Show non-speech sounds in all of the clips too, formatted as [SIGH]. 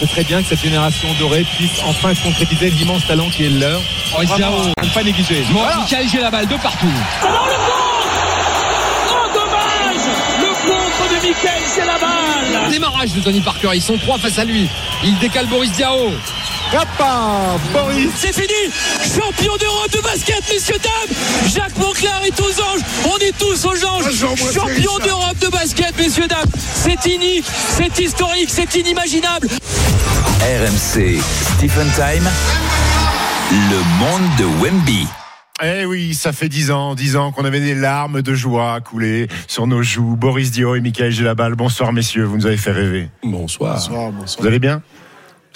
C'est très bien que cette génération dorée puisse enfin concrétiser l'immense talent qui est le leur. Oh, Diao. À ne pas négliger. Bon, Michael, j'ai la balle de partout. Alors le contre Oh dommage Le contre de Michael, c'est la balle Démarrage de Tony Parker. Ils sont trois face à lui. Il décale Boris Diao. Papa, Boris C'est fini Champion d'Europe de basket, messieurs, dames Jacques Monclar est aux anges On est tous aux anges Champion d'Europe de basket, messieurs, dames C'est inique, c'est historique, c'est inimaginable RMC Stephen Time. Le monde de Wemby. Eh oui, ça fait dix ans, dix ans qu'on avait des larmes de joie couler sur nos joues. Boris Dio et Michael Gélabal. Bonsoir messieurs, vous nous avez fait rêver. Bonsoir. Vous allez bien?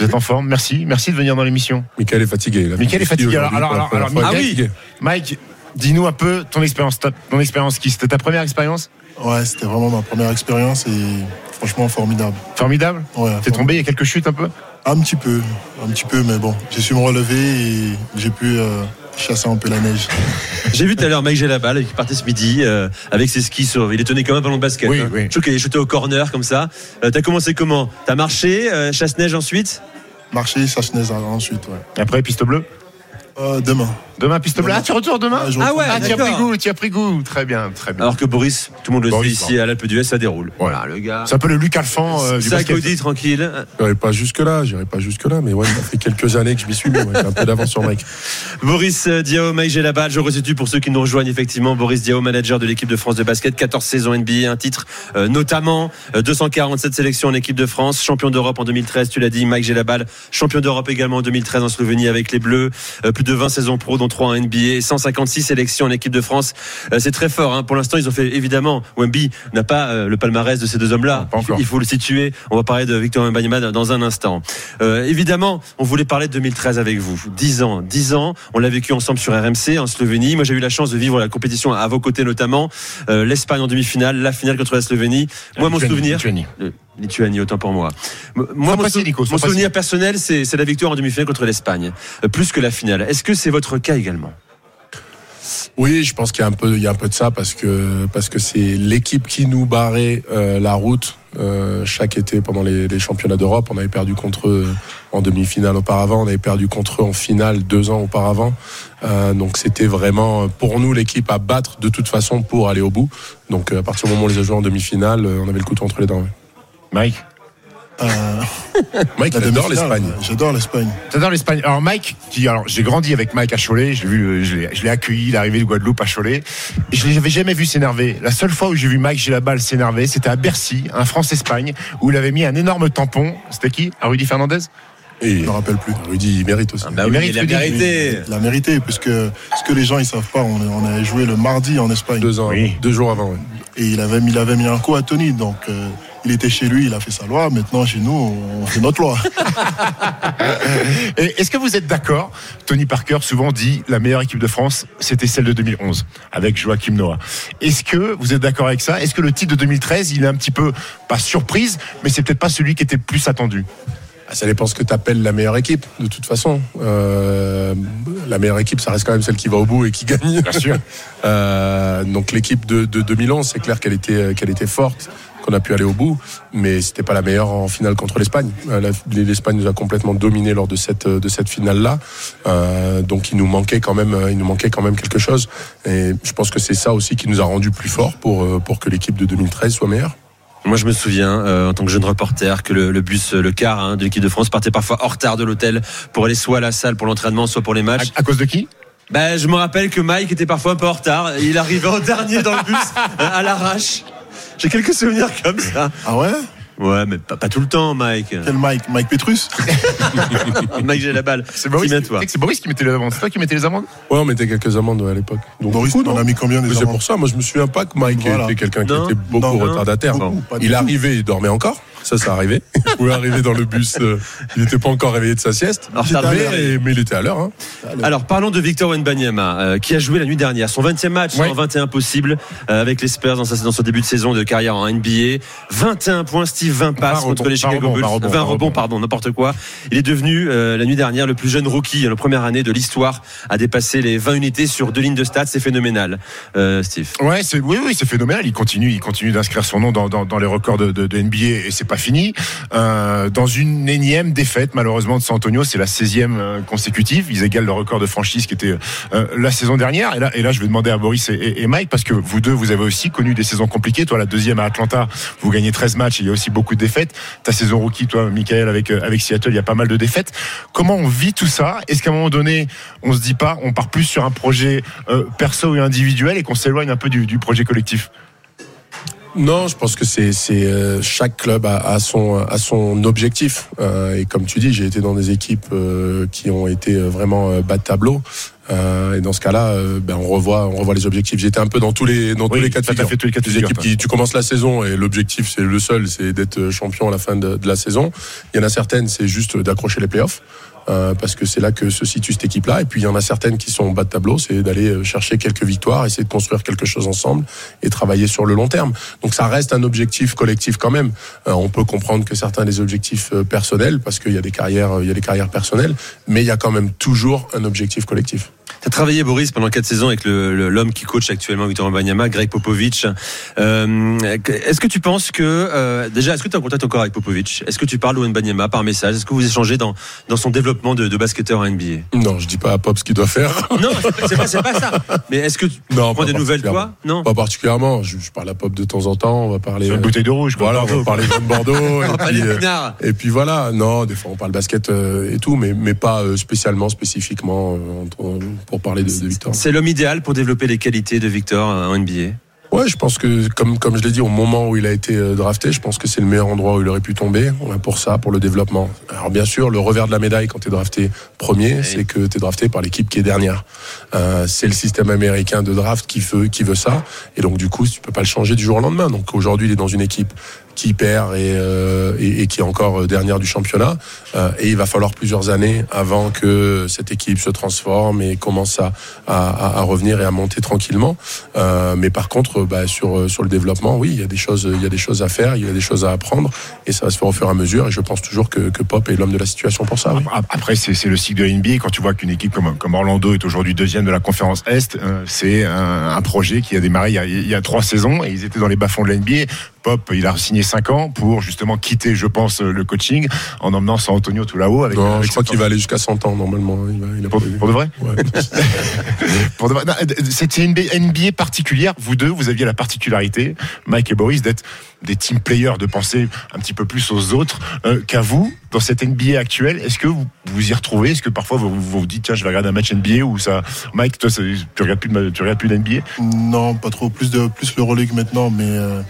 Vous êtes en forme Merci, merci de venir dans l'émission. Michael est fatigué. là. Michael est fatigué. Alors, alors, alors, alors, Ah Michael- oui Mike, dis-nous un peu ton expérience, ton expérience qui C'était ta première expérience? Ouais, c'était vraiment ma première expérience et franchement formidable. Formidable? Ouais, T'es tombé, il y a quelques chutes un peu? Un petit peu, un petit peu, mais bon, j'ai su me relever et j'ai pu euh, chasser un peu la neige. J'ai vu tout à l'heure Mike Gélabal qui partait ce midi euh, avec ses skis sur. Il est tenait comme un ballon de basket. Oui, hein. oui. Je trouve qu'il est shooté au corner comme ça. Euh, T'as commencé comment? T'as marché, euh, chasse-neige ensuite? Marcher, chasse-neige ensuite, ouais. Après, piste bleue? Euh, demain. Demain, piste bleue. Ah, tu retournes demain Ah, je Ah retourne. ouais, Ah, tu as pris d'accord. goût, tu as pris goût. Très bien, très bien. Alors que Boris, tout le monde le Boris, sait ici à l'Alpe d'Huez, ça déroule. Voilà, le gars. C'est un peu le Luc Alphand euh, du ça basket. Cody, tranquille. J'irai pas jusque-là, j'irai pas jusque-là, mais ouais, ça fait quelques années que je m'y suis mis. ouais, j'ai un peu d'avance sur Mike. [LAUGHS] Boris euh, Diao, Mike Gélabal, je resitue pour ceux qui nous rejoignent effectivement. Boris Diao, manager de l'équipe de France de basket, 14 saisons NBA, un titre euh, notamment, euh, 247 sélections en équipe de France, champion d'Europe en 2013, tu l'as dit, Mike Gélabal, champion d'Europe également en 2013 en Slovénie avec les Bleus, euh, plus de 20 saisons pro dont 3 en NBA, 156 sélections en équipe de France. Euh, c'est très fort. Hein. Pour l'instant, ils ont fait évidemment, Wemby n'a pas euh, le palmarès de ces deux hommes-là. Il faut le situer. On va parler de Victor Wembanyama dans un instant. Euh, évidemment, on voulait parler de 2013 avec vous. 10 ans, 10 ans. On l'a vécu ensemble sur RMC en Slovénie. Moi, j'ai eu la chance de vivre la compétition à vos côtés notamment. Euh, L'Espagne en demi-finale, la finale contre la Slovénie. Moi, mon souvenir. Lituanie. Autant pour moi. Moi, mon, sou- Nico, souvenir personnel, c'est c'est la victoire en demi-finale contre l'Espagne, Euh, plus que la finale. Est-ce que c'est votre cas également? Oui, je pense qu'il y a un peu, il y a un peu de ça parce que parce que c'est l'équipe qui nous barrait euh, la route euh, chaque été pendant les, les championnats d'Europe. On avait perdu contre eux en demi-finale auparavant, on avait perdu contre eux en finale deux ans auparavant. Euh, donc c'était vraiment pour nous l'équipe à battre de toute façon pour aller au bout. Donc à partir du moment où on les a joués en demi-finale, on avait le couteau entre les dents. Mike Euh, [LAUGHS] Mike, la il adore demi-finale, l'Espagne. J'adore l'Espagne. T'adores l'Espagne. Alors Mike, qui, alors j'ai grandi avec Mike à Cholet, j'ai vu, je l'ai, je l'ai accueilli, il est arrivé de Guadeloupe à Cholet. Et je l'avais jamais vu s'énerver. La seule fois où j'ai vu Mike j'ai la balle s'énerver, c'était à Bercy, un France-Espagne, où il avait mis un énorme tampon. C'était qui? À Rudy Fernandez? Et Je me rappelle plus. Rudy, il mérite aussi. Bah oui, il a mérité. Il l'a mérité, puisque ce que les gens ils savent pas, on, on avait joué le mardi en Espagne. Deux ans, Oui. deux jours avant. ouais. Et il avait, mis- il avait mis un coup à Tony, donc euh, il était chez lui, il a fait sa loi. Maintenant, chez nous, on fait notre loi. [LAUGHS] Est-ce que vous êtes d'accord? Tony Parker souvent dit la meilleure équipe de France, c'était celle de 2011 avec Joachim Noah. Est-ce que vous êtes d'accord avec ça? Est-ce que le titre de 2013, il est un petit peu pas surprise, mais c'est peut-être pas celui qui était le plus attendu? Ah, Ça dépend ce que tu appelles la meilleure équipe, de toute façon. Euh, la meilleure équipe, ça reste quand même celle qui va au bout et qui gagne. Bien sûr. [LAUGHS] Euh, donc l'équipe de, de 2011, c'est clair qu'elle était, qu'elle était forte, qu'on a pu aller au bout, mais c'était pas la meilleure en finale contre l'Espagne. Euh, L'Espagne nous a complètement dominé lors de cette, de cette finale-là. Euh, donc il nous manquait quand même, il nous manquait quand même quelque chose. Et je pense que c'est ça aussi qui nous a rendu plus forts pour, euh, pour que l'équipe de 2013 soit meilleure. Moi, je me souviens, euh, en tant que jeune reporter, que le, le bus, euh, le car hein, de l'équipe de France partait parfois en retard de l'hôtel pour aller soit à la salle pour l'entraînement, soit pour les matchs. à cause de qui? Ben, je me rappelle que Mike était parfois un peu en retard. Il arrivait en [LAUGHS] dernier dans le bus, euh, à l'arrache. J'ai quelques souvenirs comme ça. Ah ouais? Ouais, mais pas, pas tout le temps, Mike. Quel Mike? Mike Petrus? [LAUGHS] Mike, j'ai la balle. C'est Boris, c'est que c'est Boris qui mettait les amendes. C'est toi qui mettais les amendes? Ouais, on mettait quelques amendes ouais, à l'époque. Donc, Boris, on a mis combien des Mais c'est pour ça, moi je me souviens pas que Mike Voilà. était quelqu'un qui était beaucoup Non. retardataire. Beaucoup, pas du il arrivait, il dormait encore? Ça, ça arrivait. Il pouvait arriver dans le bus, euh, il n'était pas encore réveillé de sa sieste. Alors, mais, mais il était à l'heure. Hein. Alors parlons de Victor Wenbanyama euh, qui a joué la nuit dernière son 20e match Ouais. en 21 possible euh, avec les Spurs dans, sa, dans son début de saison de carrière en NBA 21 points Steve 20 passes 20 contre les 20 Chicago Bulls 20 rebonds, 20 rebonds pardon n'importe quoi il est devenu la nuit dernière le plus jeune rookie la première année de l'histoire à dépasser les 20 unités sur deux lignes de stats c'est phénoménal Steve Ouais, oui, oui, c'est phénoménal. Il continue, il continue d'inscrire son nom dans, dans, dans les records de, de, de NBA et c'est fini. Euh, dans une énième défaite, malheureusement, de San Antonio, c'est la 16e euh, consécutive. Ils égalent le record de franchise qui était euh, la saison dernière. Et là, et là, je vais demander à Boris et, Mike, parce que vous deux, vous avez aussi connu des saisons compliquées. Toi, la deuxième à Atlanta, vous gagnez 13 matchs, il y a aussi beaucoup de défaites. Ta saison rookie, toi, Michael, avec, avec Seattle, il y a pas mal de défaites. Comment on vit tout ça? Est-ce qu'à un moment donné, on se dit pas, on part plus sur un projet perso et individuel et qu'on s'éloigne un peu du, du projet collectif? Non, je pense que c'est euh, chaque club a, son objectif euh, et comme tu dis, j'ai été dans des équipes euh, qui ont été vraiment bas de tableau. Et dans ce cas-là, ben on revoit, on revoit les objectifs. J'étais un peu dans tous les, dans tous les cas de figure. Fait tous les de figure, équipes qui, tu commences la saison et l'objectif c'est le seul, c'est d'être champion à la fin de, de, la saison. Il y en a certaines, c'est juste d'accrocher les playoffs. Euh, parce que c'est là que se situe cette équipe-là. Et puis il y en a certaines qui sont en bas de tableau, c'est d'aller euh, chercher quelques victoires, essayer de construire quelque chose ensemble et travailler sur le long terme. Donc ça reste un objectif collectif quand même. Euh, on peut comprendre que certains des objectifs personnels, parce qu'il y a des carrières, il y a des carrières personnelles, mais il y a quand même toujours un objectif collectif. Tu as travaillé, Boris, pendant quatre saisons avec l'homme qui coach actuellement Victor Wembanyama, Greg Popovich. Euh, est-ce que tu penses que... Euh, déjà, est-ce que tu es en contact encore avec Popovich? Est-ce que tu parles au Wembanyama par message? Est-ce que vous échangez dans, dans son développement de, de basketteur en NBA Non, je dis pas à Pop ce qu'il doit faire. Non, c'est pas, pas, ça. Mais est-ce que tu [LAUGHS] non, prends des nouvelles, toi? Non? Pas particulièrement. Je, parle à Pop de temps en temps. On va parler... Sur une bouteille de rouge. Voilà, [LAUGHS] on va parler de Bordeaux. et, puis, euh, et puis voilà. Non, des fois on parle basket et tout, mais, mais pas spécialement, spécifiquement pour parler de, de Victor. C'est l'homme idéal pour développer les qualités de Victor en NBA Ouais, je pense que comme comme je l'ai dit au moment où il a été euh, drafté, je pense que c'est le meilleur endroit où il aurait pu tomber pour ça, pour le développement. Alors bien sûr, le revers de la médaille quand tu es drafté premier, c'est que tu es drafté par l'équipe qui est dernière. Euh, c'est le système américain de draft qui veut qui veut ça et donc du coup, tu peux pas le changer du jour au lendemain. Donc aujourd'hui, il est dans une équipe qui perd et, euh, et, et, qui est encore euh, dernière du championnat. Euh, et il va falloir plusieurs années avant que cette équipe se transforme et commence à, à, à revenir et à monter tranquillement. Euh, mais par contre, bah, sur, sur le développement, oui, il y a des choses, il y a des choses à faire, il y a des choses à apprendre, et ça va se faire au fur et à mesure. Et je pense toujours que, que Pop est l'homme de la situation pour ça. Après, c'est le cycle de l'NBA. Quand tu vois qu'une équipe comme, comme Orlando est aujourd'hui deuxième de la conférence Est, c'est un, un, projet qui a démarré il y a, il y a trois saisons et ils étaient dans les bas-fonds de l'NBA. Pop, il a signé 5 ans pour justement quitter, je pense, le coaching en emmenant San Antonio tout là-haut. Avec, non, je crois qu'il va aller jusqu'à 100 ans normalement. Il va, il pour, pour, de vrai ouais. [LAUGHS] pour de vrai C'était une NBA particulière. Vous deux, vous aviez la particularité, Mike et Boris, d'être des team players, de penser un petit peu plus aux autres euh, qu'à vous dans cette NBA actuelle. Est-ce que vous vous y retrouvez? Est-ce que parfois vous, vous dites tiens je vais regarder un match NBA ou ça Mike toi ça, tu regardes plus de, tu regardes plus d'NBA Non pas trop plus de plus le Euroleague maintenant mais euh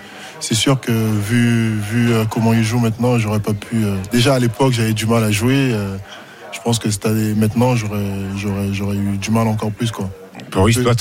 c'est sûr que vu, vu euh, comment il joue maintenant, j'aurais pas pu. Euh, déjà à l'époque, j'avais du mal à jouer. Euh, je pense que maintenant, j'aurais, j'aurais, j'aurais eu du mal encore plus, quoi. Boris, toi,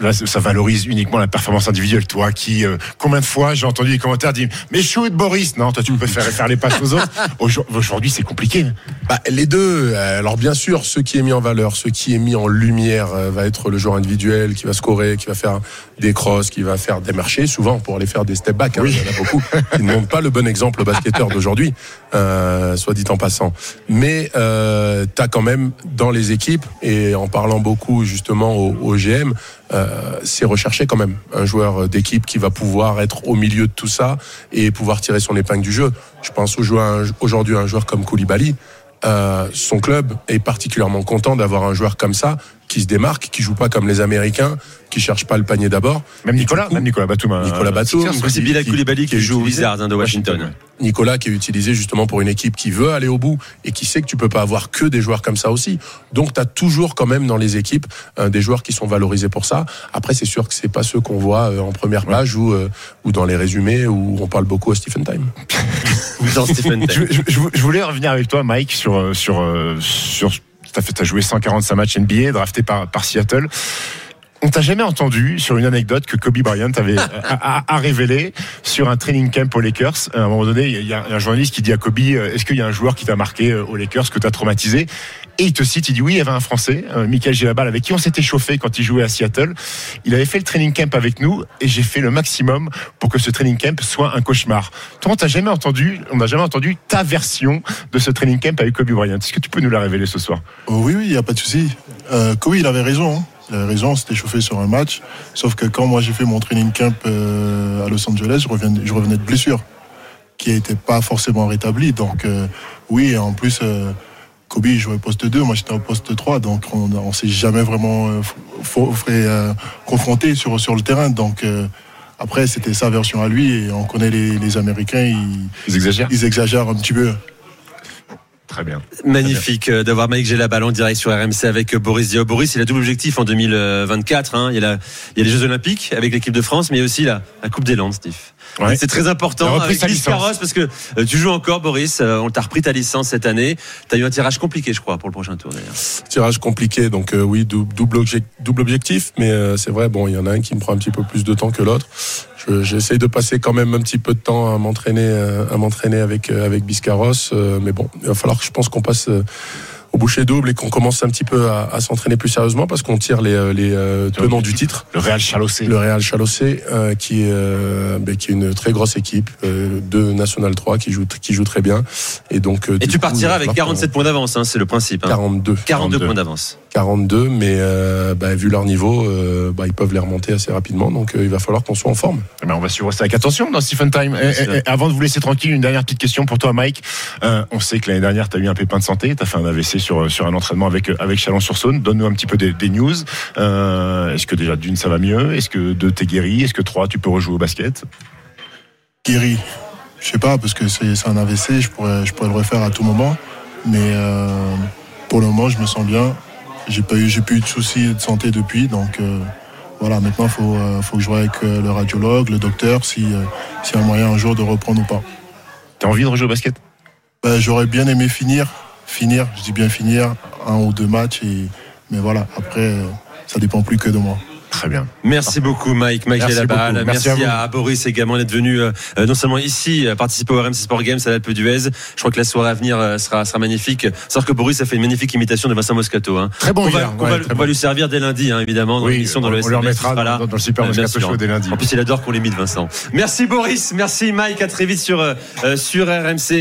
là, ça valorise uniquement la performance individuelle. Toi, qui, euh, combien de fois j'ai entendu les commentaires dire, mais shoot Boris. Non, toi, tu [LAUGHS] peux faire, faire les passes aux autres. Aujourd'hui, c'est compliqué. Bah, les deux. Euh, alors, bien sûr, ce qui est mis en valeur, ce qui est mis en lumière, euh, va être le joueur individuel qui va scorer, qui va faire des crosses, qui va faire des marchés, souvent pour aller faire des step back. Hein, oui. Il y en a beaucoup qui ne montrent pas le bon exemple au basketteur d'aujourd'hui, euh, soit dit en passant. Mais euh, tu as quand même dans les équipes, et en parlant beaucoup justement au, au GM, euh, c'est recherché quand même un joueur d'équipe qui va pouvoir être au milieu de tout ça et pouvoir tirer son épingle du jeu. Je pense aujourd'hui à un joueur comme Koulibaly. Euh, son club est particulièrement content d'avoir un joueur comme ça qui se démarque, qui joue pas comme les Américains, qui cherche pas le panier d'abord. Même Nicolas, même Nicolas Batum. Hein. Nicolas Batum. C'est Bilal Koulibaly qui, qui joue au Wizards hein, de Washington. Nicolas qui est utilisé justement pour une équipe qui veut aller au bout et qui sait que tu peux pas avoir que des joueurs comme ça aussi. Donc tu as toujours quand même dans les équipes euh, des joueurs qui sont valorisés pour ça. Après c'est sûr que c'est pas ceux qu'on voit euh, en première page ou euh, ou dans les résumés où on parle beaucoup à Stephen Time. [LAUGHS] dans Stephen Time. je, je, je, voulais revenir avec toi Mike sur sur sur t'as as joué 145 matchs NBA drafté par Seattle on t'a jamais entendu sur une anecdote que Kobe Bryant avait [LAUGHS] a, a, révélé sur un training camp aux Lakers. À un moment donné, il y a un journaliste qui dit à Kobe Est-ce qu'il y a un joueur qui t'a marqué aux Lakers, que t'as traumatisé? Et il te cite, il dit oui, il y avait un Français, euh, Michael Gilabal, avec qui on s'était chauffé quand il jouait à Seattle. Il avait fait le training camp avec nous et j'ai fait le maximum pour que ce training camp soit un cauchemar. Toi, on t'a jamais entendu, on n'a jamais entendu ta version de ce training camp avec Kobe Bryant. Est-ce que tu peux nous la révéler ce soir? Oh, Oui, oui, il n'y a pas de souci. Euh, Kobe, il avait raison. Hein. Il avait raison, c'était chauffé sur un match. Sauf que quand moi j'ai fait mon training camp euh, à Los Angeles, je revenais, je revenais de blessure. qui n'était pas forcément rétabli. Donc euh, oui, en plus. Euh, Kobe jouait poste 2, moi j'étais au poste 3, donc on ne s'est jamais vraiment euh, euh, confronté sur, sur le terrain. Donc euh, après, c'était sa version à lui, et on connaît les, les Américains, ils, Ils exagèrent ils exagèrent un petit peu. Très bien. Magnifique euh, d'avoir Mike J'ai la balle en direct sur RMC avec euh, Boris Diaw. Boris, il a double objectif en 2024. Hein. Il, y a la- il y a les Jeux Olympiques avec l'équipe de France, mais il y a aussi la, la Coupe des Landes, Steve. Ouais. C'est très important avec Luis licence. Carros parce que euh, tu joues encore, Boris. On t'a repris ta licence cette année. Tu as eu un tirage compliqué, je crois, pour le prochain tour d'ailleurs. tirage compliqué, donc euh, oui, dou- double, double objectif, mais euh, c'est vrai, bon, il y en a un qui me prend un petit peu plus de temps que l'autre. Je- J'essaye de passer quand même un petit peu de temps à m'entraîner, euh, à m'entraîner avec euh, avec Biscarros, euh, mais bon, il va falloir que je pense qu'on passe au boucher double et qu'on commence un petit peu à, à s'entraîner plus sérieusement parce qu'on tire les, euh, les euh, tenants du titre. Le Real Chalossé. Le Real Chalossé, euh, qui, est, euh, ben, qui est une très grosse équipe euh, de National 3 qui joue, qui joue très bien. Et, donc, euh, Et du tu coup, partiras avec falloir 47 points d'avance, hein, c'est le principe. qu'on- hein. 42. 42 42. points d'avance. 42, mais euh, bah, vu leur niveau, euh, bah, ils peuvent les remonter assez rapidement. Donc euh, il va falloir qu'on soit en forme. Eh ben, on va suivre ça avec attention dans Stephen Time. Eh, eh, eh, avant de vous laisser tranquille, une dernière petite question pour toi, Mike. Euh, on sait que l'année dernière, tu as eu un pépin de santé, tu as fait un AVC sur, sur un entraînement avec, avec Chalon-sur-Saône. Donne-nous un petit peu des, des news. Euh, Est-ce que déjà d'une, ça va mieux? Est-ce que deux, t'es guéri? Est-ce que trois, tu peux rejouer au basket? Guéri, je sais pas, parce que c'est un AVC, je pourrais, je pourrais le refaire à tout moment. Mais euh, pour le moment, je me sens bien. J'ai pas eu, j'ai plus eu de soucis de santé depuis, donc euh, voilà. Maintenant, faut, faut que je vois avec le radiologue, le docteur, si, s'il y a un moyen un jour de reprendre ou pas. T'as envie de rejouer au basket? Ben, J'aurais bien aimé finir, finir, je dis bien finir, un ou deux matchs, et, mais voilà. Après, euh, ça dépend plus que de moi. Très bien. Merci beaucoup Mike, Mike Merci. Merci, Merci à. Boris également d'être venu euh, euh, non seulement ici euh, participer au RMC Sport Games à l'Alpe d'Huez. Je crois que la soirée à venir euh, sera, sera magnifique. Savoir que Boris a fait une magnifique imitation de Vincent Moscato. Hein. Très bon on va, ouais, on bon. va lui servir dès lundi, hein, évidemment, dans Oui, l'émission dans on- le on le remettra dans- dans le Super Moscato. Show dès lundi. En plus, il adore qu'on l'imite, Vincent. Merci Boris, merci Mike, à très vite sur, sur RMC.